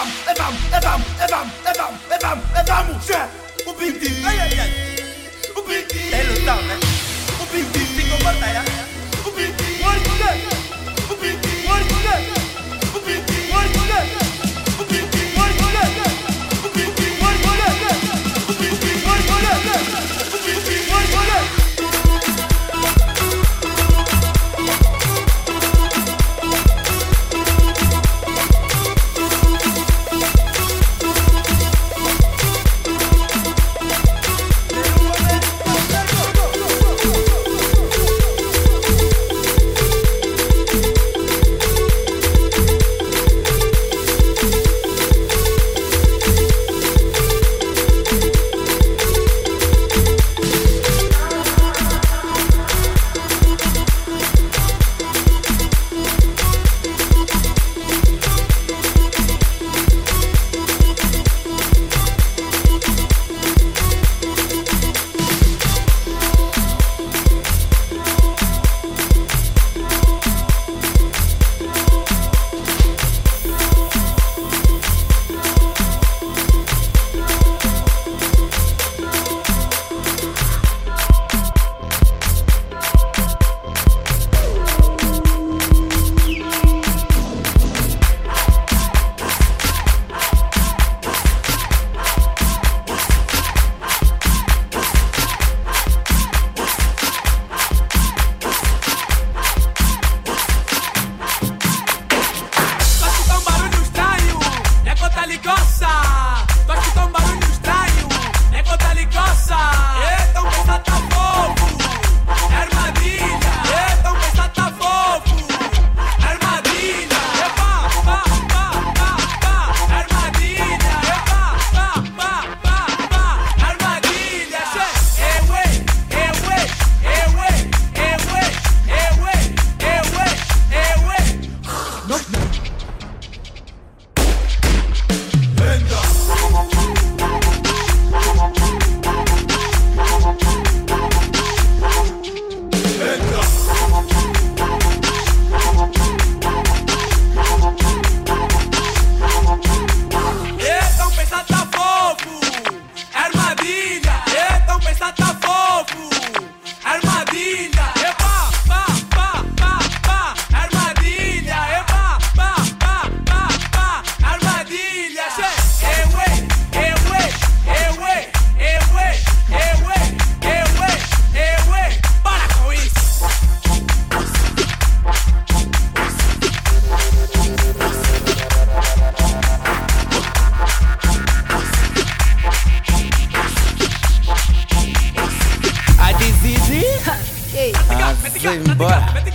Evam, evam, evam, evam, evam, evam, evam, cioè, un bindi, un bindi, è lontano, un bindi, dico battaglia. vem embora.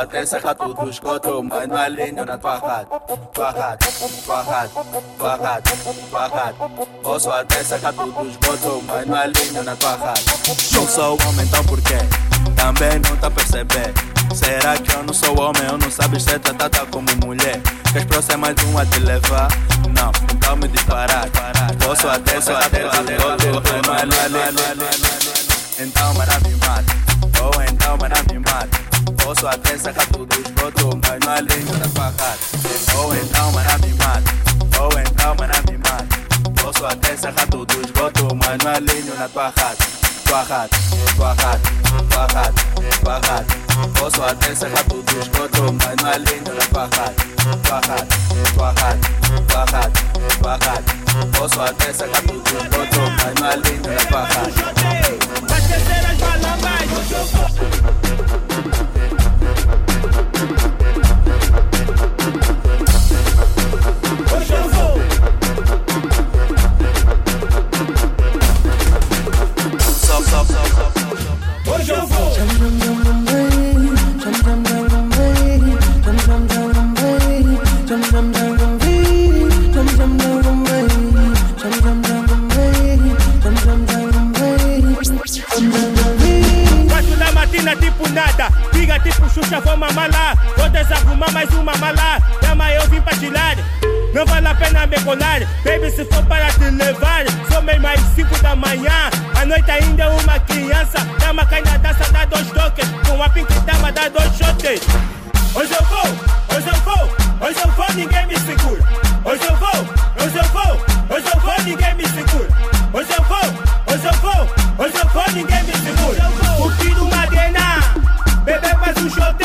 Até sacar tudo os botos, mas não lindo na barrada. Barrada, barrada, barrada, barrada. Posso até sacar tudo os botos, mas não lindo na barrada. Não sou homem, então por quê? Também não tá a perceber. Será que eu não sou homem? Eu não sabes ser tratada como mulher. Queres próximo mais um a te levar? Não, então me disparar. Posso até, só até, até, não é, não é, não é, não é, não é. Então, mata. Ou então, mana, me mata. Posso até sacar tudo os botos, mas não é lindo na tua cara. Ou então, mana, me mata. Ou então, mana, me mata. Posso até sacar tudo os botos, mas não é lindo na tua cara. Tua cara, tua cara, tua cara, tua cara. Posso até sacar tudo os botos, mas não é lindo na tua cara. Tua cara, tua cara, tua cara, tua cara. Posso até sacar tudo os botos, mas não é lindo Hoje eu vou. Matina tipo nada. Liga tipo Xuxa, vou mamar lá. Vou desarrumar mais uma mala. Dama, eu vim pra tirar Não vale a pena me colar Baby, se for para te levar. Sou meio mais cinco da manhã A noite ainda é uma criança. Dama cai na taça, dá dois toques Com a pink dama, dá dois shots Hoje eu vou, hoje eu vou Hoje eu vou, ninguém me segura. Hoje eu vou, hoje eu vou Hoje eu vou, ninguém me segura. Hoje eu vou, hoje eu vou Hoje eu vou, ninguém me segura. Curtindo uma grena Beber mais um shot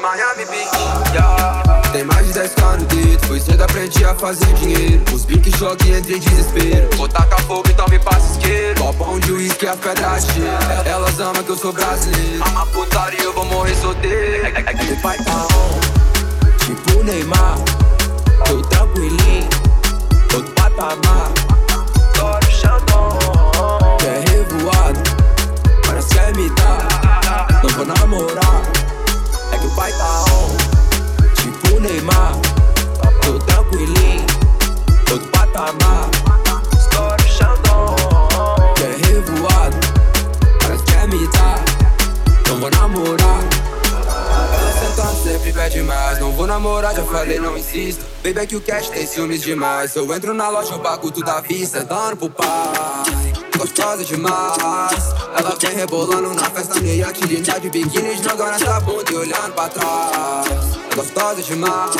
Miami Beach yeah. Tem mais de 10k no dedo Foi cedo aprendi a fazer dinheiro. Os piques choque entre em desespero. Vou tacar fogo então me passa isqueiro. Copão de uísque a pedra cheia. Elas amam que eu sou brasileiro. Ama putaria eu vou morrer solteiro. É pai tá on Tipo Neymar Tô tranquilinho. Outro patamar. Tô no Xandão. Quer revoado Parece que quer me dar Não vou namorar é que o pai tá on. Tipo Neymar, tô tranquilinho, tô do patamar. Story Xandão, quer revoado, parece que é me dar. Não vou namorar. Ela sempre pede mais, não vou namorar, já falei, não insisto. Baby, é que o cash tem ciúmes demais. Eu entro na loja, o bagulho tudo à vista, dando pro pai gostosa demais. Ela vem rebolando na festa, meia que linda de biquíni, jogando essa bunda e olhando pra trás. É gostosa demais.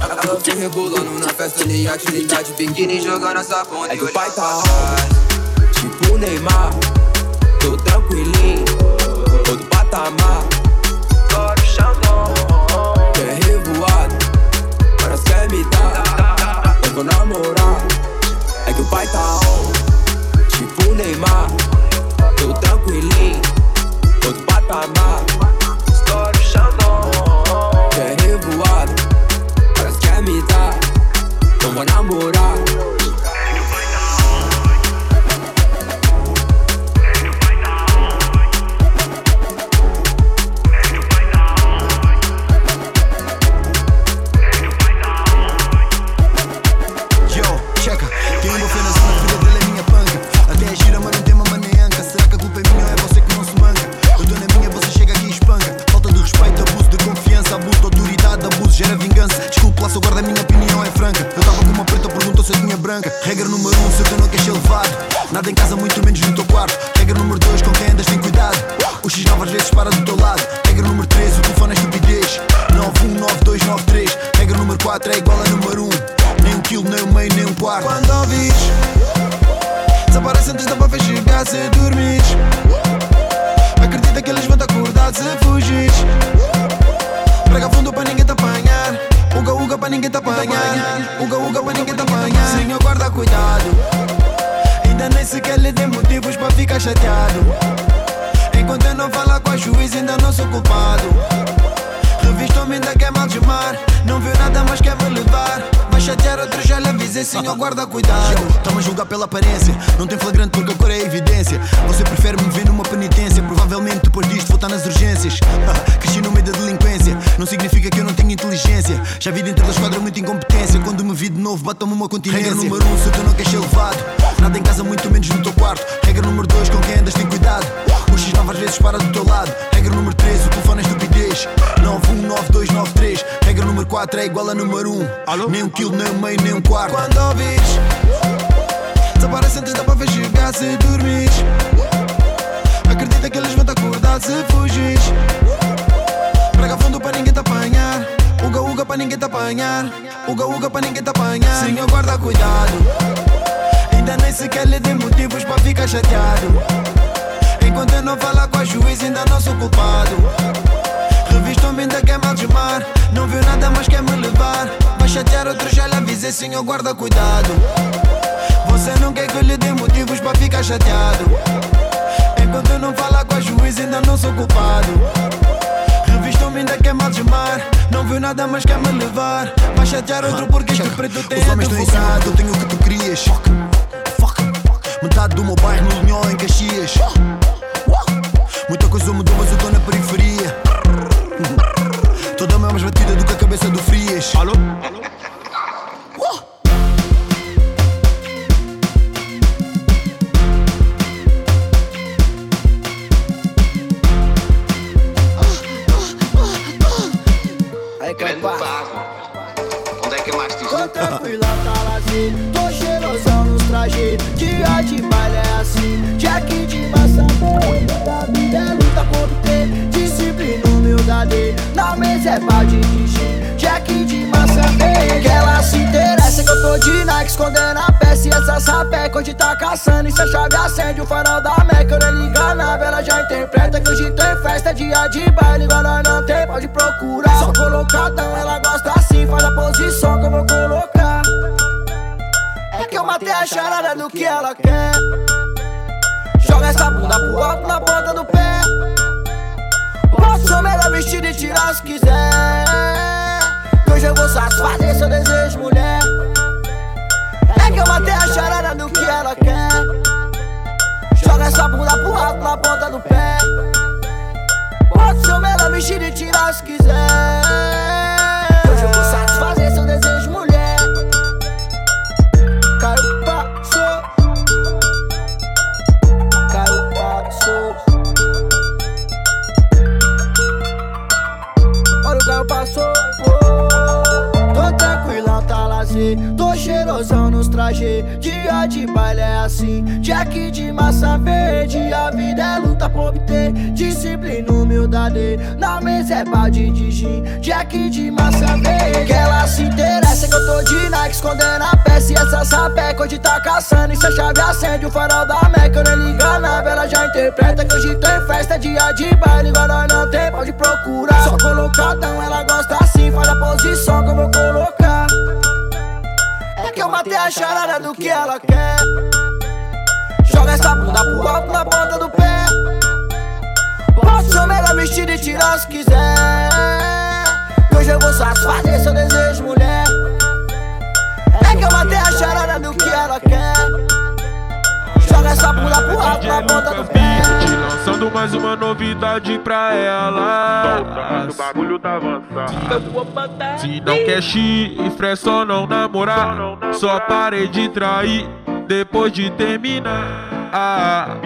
Ela vem rebolando na festa, meia que linda de biquíni, jogando essa bunda é e olhando pra trás. Tipo Neymar, tô tranquilinho, todo patamar. Agora o Xandão. Quer revoado, parece quer me dar. Eu vou namorar, é que o pai tá on. Tipo Neymar, tô tranquilinho, todo patamar. Agora o Xandão. Quer revoado, parece quer me dar. Eu vou namorar. Apanhar. Uga uga pra ninguém te apanhar Senhor guarda cuidado. Ainda nem sequer lhe dei motivos pra ficar chateado. Enquanto eu não falar com a juiz ainda não sou culpado. Revista homem ainda quer mal mar. Não viu nada mas quer me levar. Vai chatear outro já lhe avisei senhor guarda cuidado. Você não quer que eu lhe dê motivos pra ficar chateado. Enquanto eu não falar com a juiz ainda não sou culpado Revista homem ainda quer mal mar. Não viu nada mas quer me levar. Vai chatear outro porque este preto tem Os homens estão em cima, eu tenho o que tu querias. Metade do meu bairro no Linhó em Caxias. Muita coisa mudou mas eu tô na periferia. Toda a mais batida do que a cabeça do Frias. Alô? Que ela se interessa que eu tô de Nike. Escondendo a peça e essa sapeca. Hoje tá caçando e se a chave acende o farol da Meca. Eu nem liga na vela, já interpreta que hoje tem festa. Dia de baile, igual nós não tem, pode procurar. Só colocadão, ela gosta assim. Faz a posição que eu vou colocar. É que eu matei a charada do que ela quer. Joga essa bunda pro alto na ponta do pé. Posso melhor vestido e tirar se quiser. Hoje eu vou satisfazer seu desejo, mulher. É que eu matei a charada do que ela quer. Joga essa bunda pro alto na ponta do pé. Pode ser melhor vestido e tirar se quiser. Cheirosão nos trajes. Dia de baile é assim. Jack de massa verde. A vida é luta por obter. Disciplina, humildade. Na mesa é balde de gin. Jack de massa verde. Que ela se interessa que eu tô de Nike escondendo a peça. E essa sapeca hoje tá caçando. E se a chave acende o farol da Meca. Eu nem liga nada, ela já interpreta que hoje tem festa. Dia de baile, igual nós não tem pode procurar. Só colocadão, ela gosta assim. Faz a posição que eu vou colocar. É que eu matei a charada do que ela quer. Joga essa bunda pro alto na ponta do pé. Posso ser o melhor vestido e tirar se quiser. Que hoje eu vou satisfazer seu desejo, mulher. É que eu matei a charada do que ela quer. Joga essa bunda pro alto na ponta do pé. Mais uma novidade pra ela. O bagulho tá avançado. Se não quer chifre, é só não namorar. Só parei de trair depois de terminar. Ah,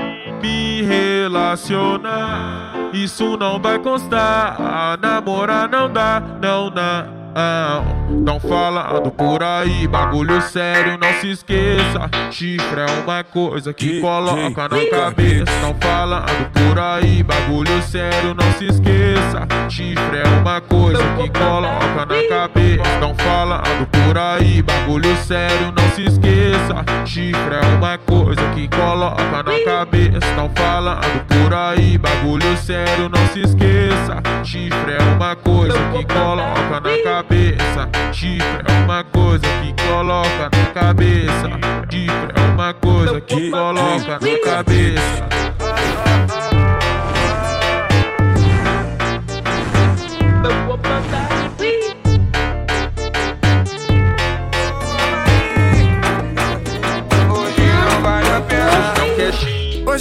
me relacionar. Isso não vai constar. Ah, namorar não dá, não dá. Não falando por aí, bagulho sério, não se esqueça. Chifre é uma coisa que coloca na cabeça. Não falando por aí, bagulho sério, não se esqueça. Chifre é uma coisa que coloca na cabeça. Não falando por aí, bagulho sério, não se esqueça. Chifre é uma coisa que coloca na cabeça. Não falando por aí, bagulho sério, não se esqueça. Chifre é uma coisa que coloca na cabeça cabeça. Chifre é uma coisa que coloca na cabeça. Chifre é uma coisa que coloca na cabeça.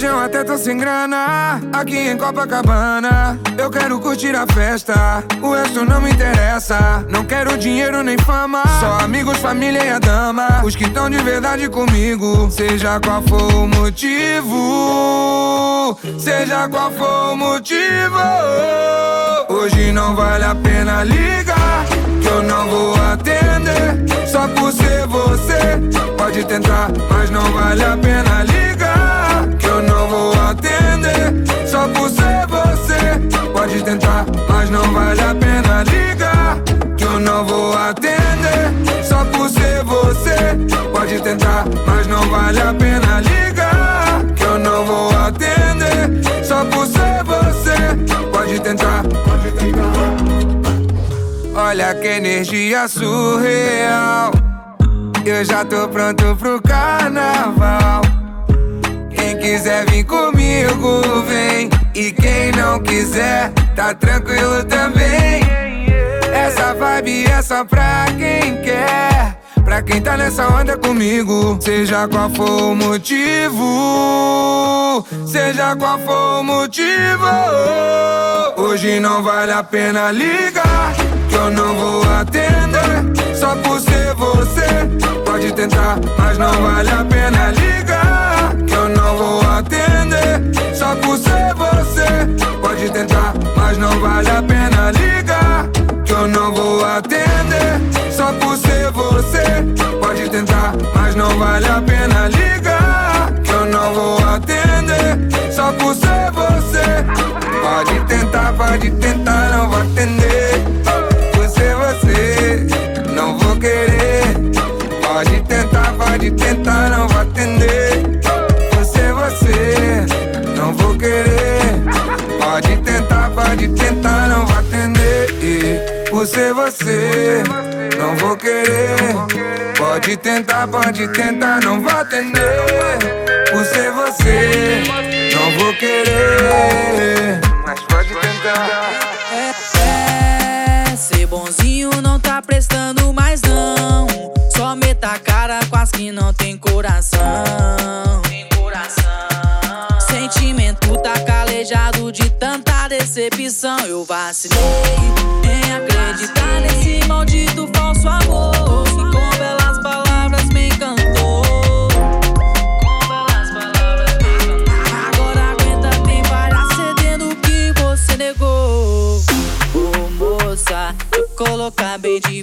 Hoje eu até tô sem grana, aqui em Copacabana. Eu quero curtir a festa, o resto não me interessa. Não quero dinheiro nem fama, só amigos, família e a dama. Os que estão de verdade comigo, seja qual for o motivo. Seja qual for o motivo. Hoje não vale a pena ligar, que eu não vou atender. Só por ser você, pode tentar, mas não vale a pena tentar, mas não vale a pena ligar. Que eu não vou atender. Só por ser você, pode tentar, pode tentar. Olha que energia surreal. Eu já tô pronto pro carnaval. Quem quiser vir comigo, vem. E quem não quiser, tá tranquilo também. Essa vibe é só pra quem quer. Quem tá nessa onda comigo, seja qual for o motivo, seja qual for o motivo. Hoje não vale a pena ligar, que eu não vou atender. Só por ser você, pode tentar, mas não vale a pena ligar, que eu não vou atender. Só por ser você, pode tentar, mas não vale a pena ligar, que eu não vou atender. Só por ser tentar, mas não vale a pena ligar, que eu não vou atender. Só por ser você, pode tentar, pode tentar, não vou atender. Por ser você, não vou querer. Pode tentar, pode tentar, não vou atender. Por ser você, não vou querer. Por ser você, não vou querer. Pode tentar, pode tentar, não vou atender. Por ser você, não vou querer. Mas pode tentar. É, ser bonzinho não tá prestando mais não. Só meta a cara com as que não tem coração. Tem coração. Sentimento tá calejado de tanta decepção. Eu vacilei em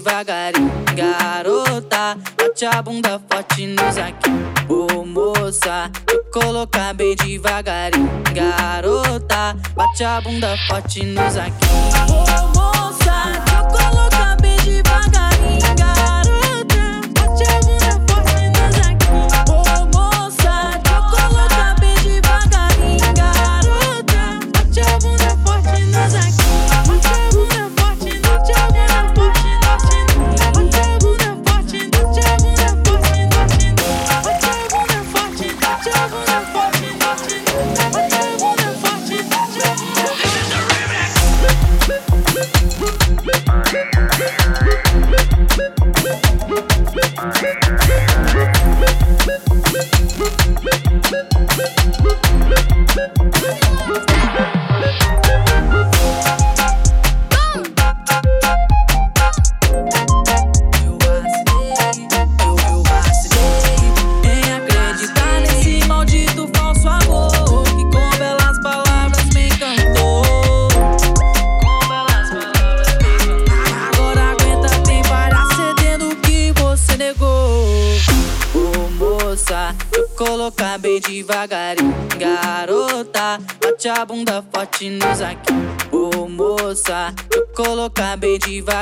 devagarinho, garota. Bate a bunda forte nos aqui. ô moça. Eu colocar bem devagarinho, garota. Bate a bunda forte nos aqui. ô moça. Eu colocar bem devagarinho.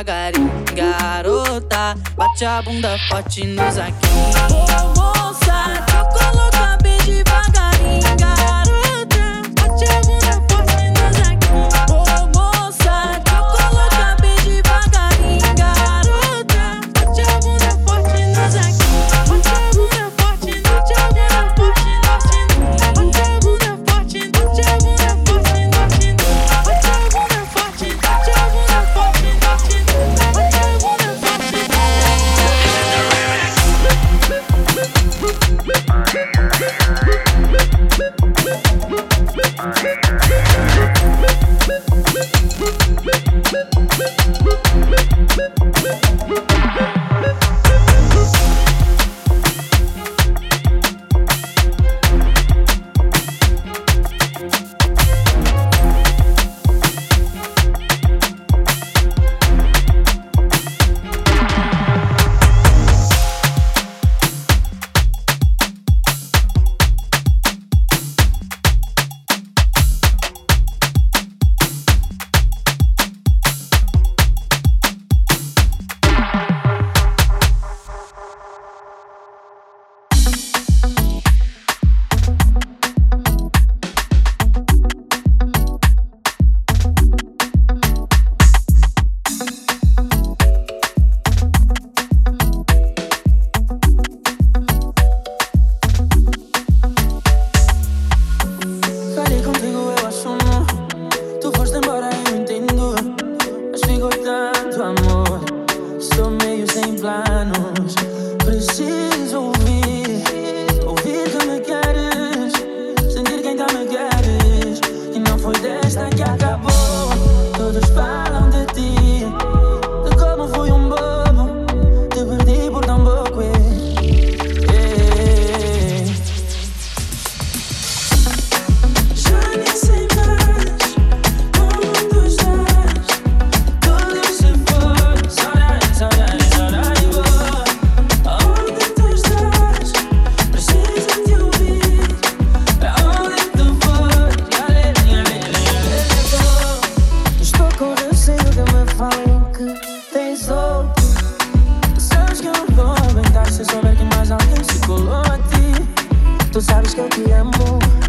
devagarinho, garota. Bate a bunda forte no zaquinho. Ô moça, tu colocou bem devagar. Tu sabes que eu te amo.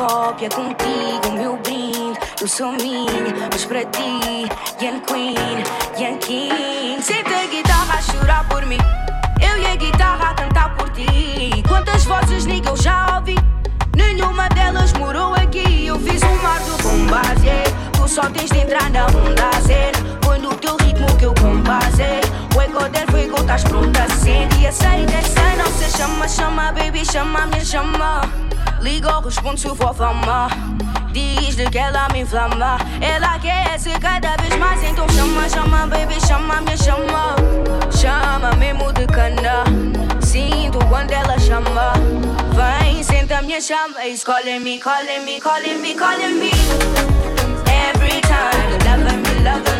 Cópia contigo, meu brinde. Eu sou minha, mas para ti, Yan Queen, Yan King. Senta a guitarra a chorar por mim. Eu e a guitarra a cantar por ti. Quantas vozes, nigga, eu já ouvi. Nenhuma delas morou aqui. Eu fiz um mar do bombazê. Tu só tens de entrar na onda cena. Foi no teu ritmo que eu compasei. O eco del fuego, estás pronta, sente. E aceita essa nossa chama, chama, baby, chama, me chama. Liga ou responde se for fama. Diz-lhe que ela me inflama. Ela quer ser cada vez mais. Então chama, chama, baby, chama, me chama. Chama mesmo de cana. Sinto quando ela chama. Vem, senta minha chama. Escolhe me, calling me, calling me, calling me. Every time, loving me, loving me,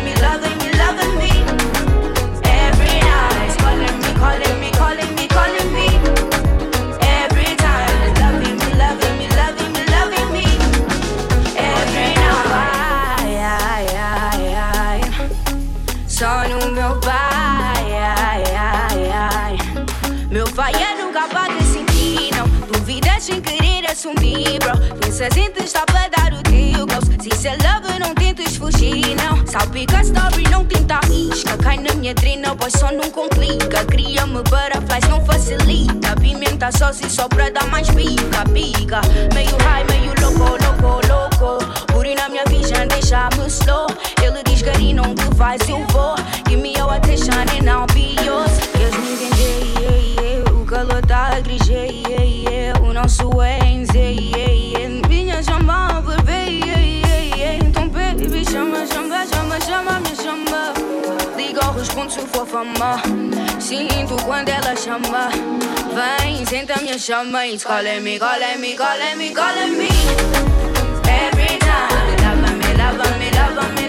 querer assumir, bro. Em testar para dar o teu gosto. Se isso é love, não tentes fugir, não. Salpica story, não tenta risca. Cai na minha trina, pois só não complica. Cria-me butterflies, não facilita. Pimenta só se só pra dar mais pica, pica. Meio high, meio louco, louco, louco. Puri na minha vision, deixa-me slow. Ele diz, Gary, não te faz, eu vou. Give me your attention and I'll be yours. Queres me entender? Yeah, yeah. O calor tá a yeah, yeah. O nosso é Minha chama, bebê, yeah, yeah, yeah. Então, baby, chama, chama, chama, chama, me chama. Liga ou responde se for fama. Sinto quando ela chama. Vem, senta minha chama. It's calling me, calling me, calling me, calling me. Every time, love me, love me, love me,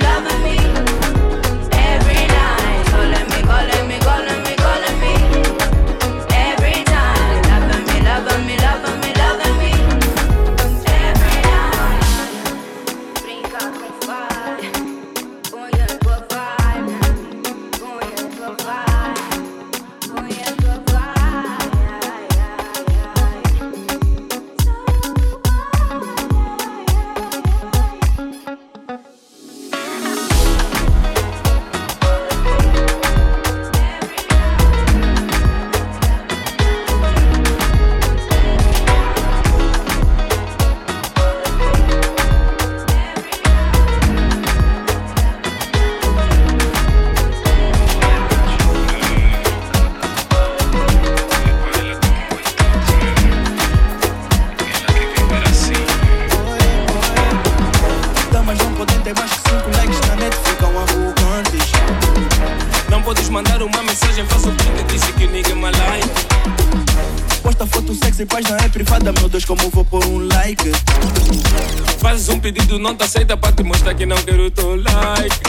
pedido, não te aceita pra te mostrar que não quero o teu like.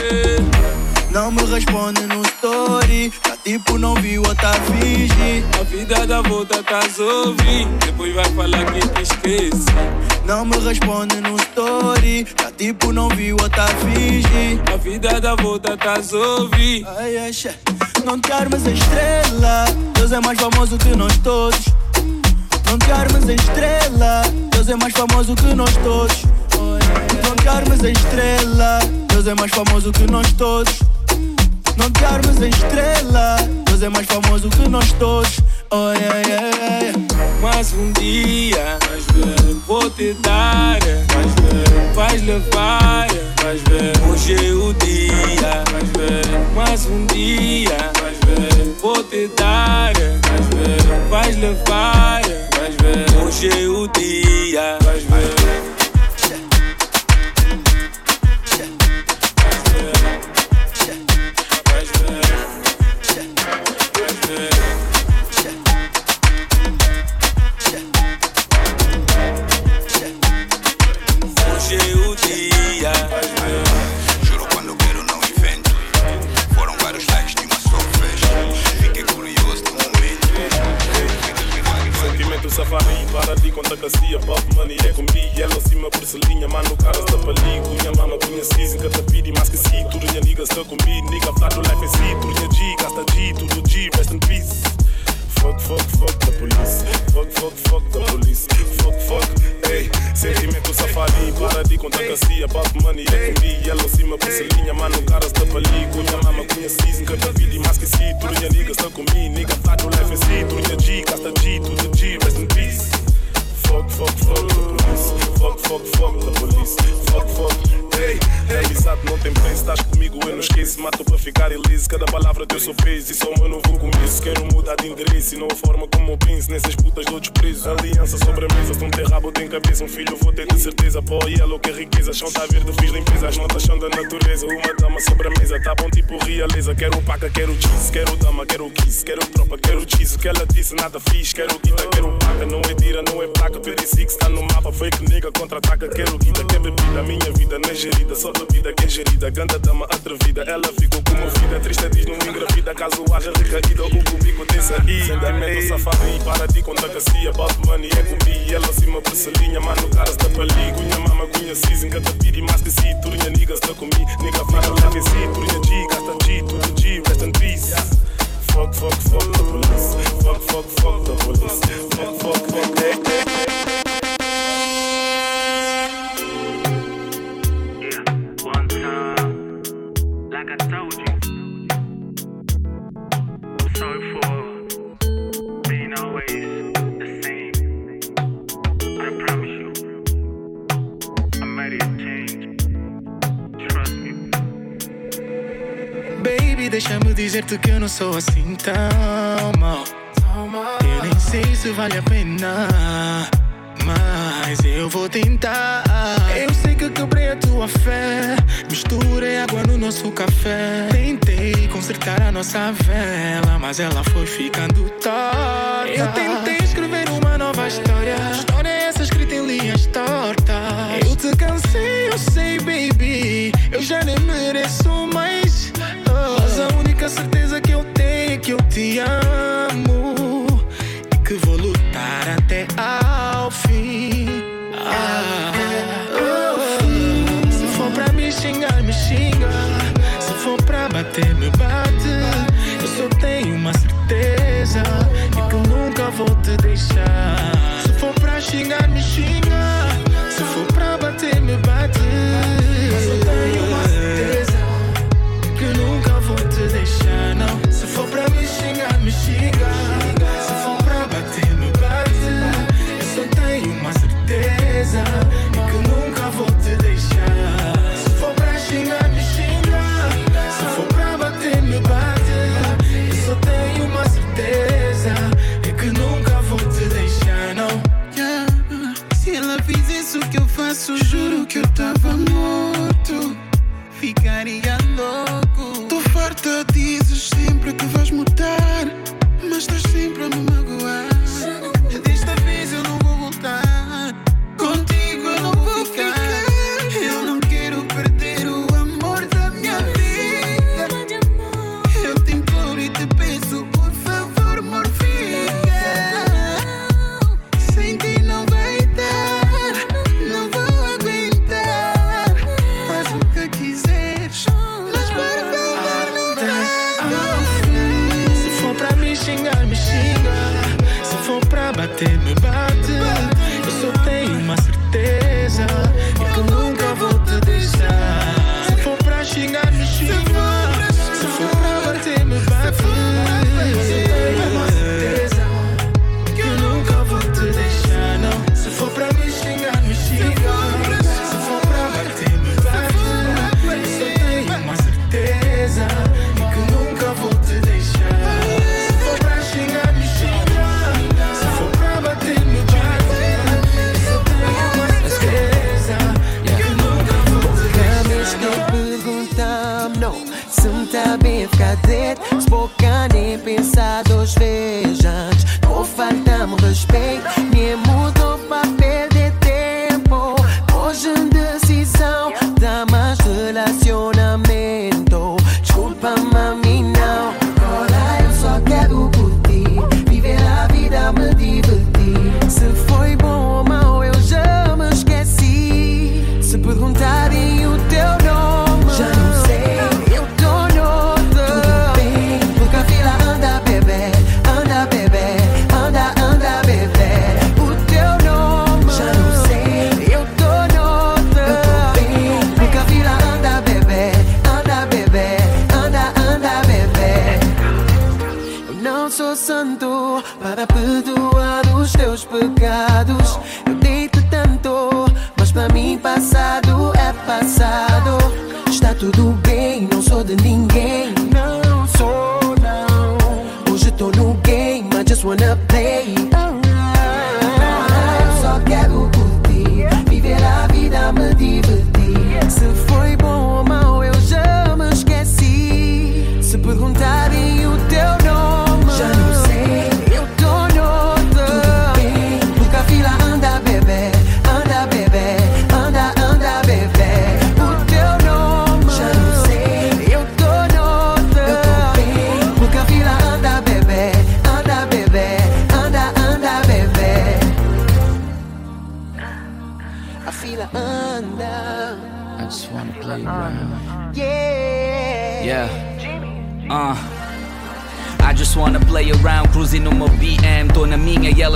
Não me responde no story, tá tipo não viu ou tá finge. A vida dá volta, tá a ouvir, depois vai falar que te esquece. Não me responde no story, tá tipo não viu ou tá finge. A vida dá volta, tá a ouvir. Ai, ai. Não te armes estrela, Deus é mais famoso que nós todos. Não te armes estrela, Deus é mais famoso que nós todos. Não te mais a estrela, Deus é mais famoso que nós todos. Não te armes a estrela, Deus é mais famoso que nós todos. Oh, yeah, yeah, yeah. Mais um dia, mais ver, vou te dar, vais ver, vais levar, mais ver, hoje é o dia, mais ver, mais um dia, mais ver, vou te dar, vais ver, vais levar, mais ver, hoje é o dia, ver. mama si fara si rest in peace fuck fuck fuck the police fuck fuck fuck the police fuck fuck fuck. Sinto que eu não sou assim tão mal. Eu nem sei se vale a pena, mas eu vou tentar. Eu sei que quebrei a tua fé. Misturei água no nosso café. Tentei consertar a nossa vela, mas ela foi ficando torta. Eu tentei escrever uma nova história. História é essa escrita em linhas tortas. Eu te cansei, eu sei, baby. Eu já nem mereço mais. Mas a única certeza que eu te amo.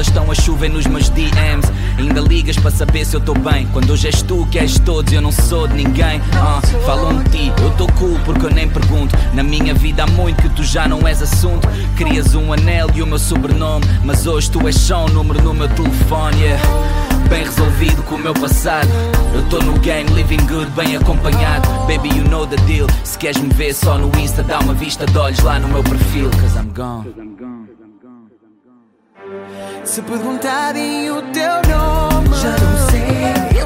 Estão a chover nos meus DMs. Ainda ligas para saber se eu tô bem. Quando hoje és tu que és todos, eu não sou de ninguém. Uh, falam de ti, eu tô cool porque eu nem pergunto. Na minha vida há muito que tu já não és assunto. Querias um anel e o meu sobrenome, mas hoje tu és só um número no meu telefone. Yeah. Bem resolvido com o meu passado. Eu tô no game, living good, bem acompanhado. Baby, you know the deal. Se queres me ver só no Insta, dá uma vista de olhos lá no meu perfil. Cause I'm gone. Se perguntarem o teu nome, já não sei.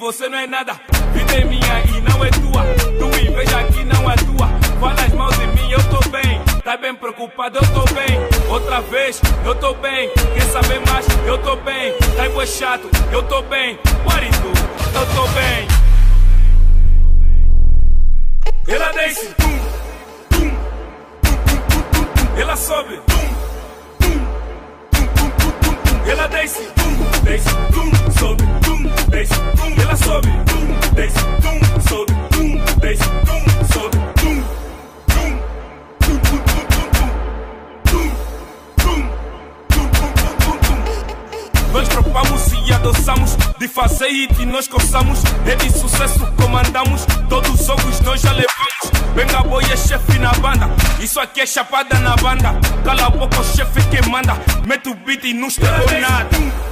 você não é nada. Vida é minha e não é tua. Tu inveja aqui não é tua. Falas mal de mim, eu tô bem. Tá bem preocupado, eu tô bem. Outra vez, eu tô bem. Quer saber mais? Eu tô bem. Tá igual chato, eu tô bem. ke chapada na banda kala boko chefe que manda metu não estou nada.